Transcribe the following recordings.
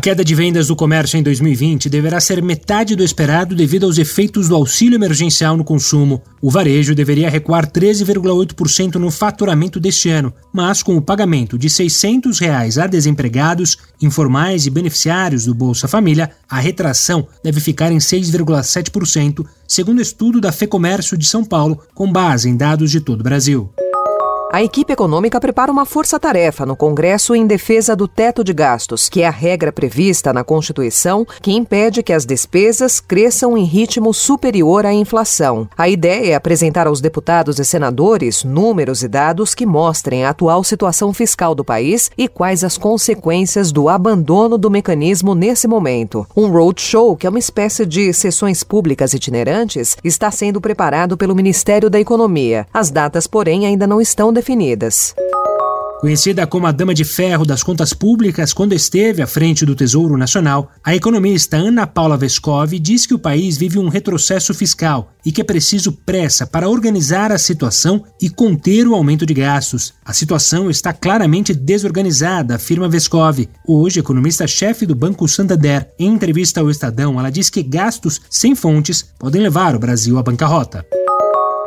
Queda de vendas do comércio em 2020 deverá ser metade do esperado devido aos efeitos do auxílio emergencial no consumo. O varejo deveria recuar 13,8% no faturamento deste ano, mas com o pagamento de 600 reais a desempregados, informais e beneficiários do Bolsa Família, a retração deve ficar em 6,7%, segundo estudo da FEComércio de São Paulo, com base em dados de todo o Brasil. A equipe econômica prepara uma força-tarefa no Congresso em defesa do teto de gastos, que é a regra prevista na Constituição que impede que as despesas cresçam em ritmo superior à inflação. A ideia é apresentar aos deputados e senadores números e dados que mostrem a atual situação fiscal do país e quais as consequências do abandono do mecanismo nesse momento. Um roadshow, que é uma espécie de sessões públicas itinerantes, está sendo preparado pelo Ministério da Economia. As datas, porém, ainda não estão definidas. Conhecida como a Dama de Ferro das Contas Públicas quando esteve à frente do Tesouro Nacional, a economista Ana Paula Vescov diz que o país vive um retrocesso fiscal e que é preciso pressa para organizar a situação e conter o aumento de gastos. A situação está claramente desorganizada, afirma Vescov. Hoje, economista-chefe do Banco Santander, em entrevista ao Estadão, ela diz que gastos sem fontes podem levar o Brasil à bancarrota.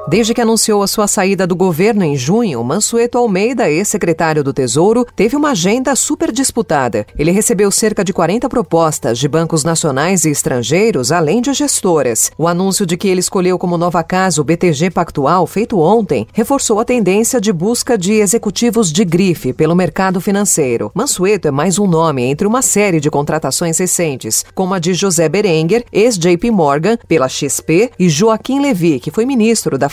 Desde que anunciou a sua saída do governo em junho, Mansueto Almeida, ex-secretário do Tesouro, teve uma agenda super disputada. Ele recebeu cerca de 40 propostas de bancos nacionais e estrangeiros, além de gestoras. O anúncio de que ele escolheu como nova casa o BTG Pactual, feito ontem, reforçou a tendência de busca de executivos de grife pelo mercado financeiro. Mansueto é mais um nome entre uma série de contratações recentes, como a de José Berenguer, ex-JP Morgan, pela XP, e Joaquim Levy, que foi ministro da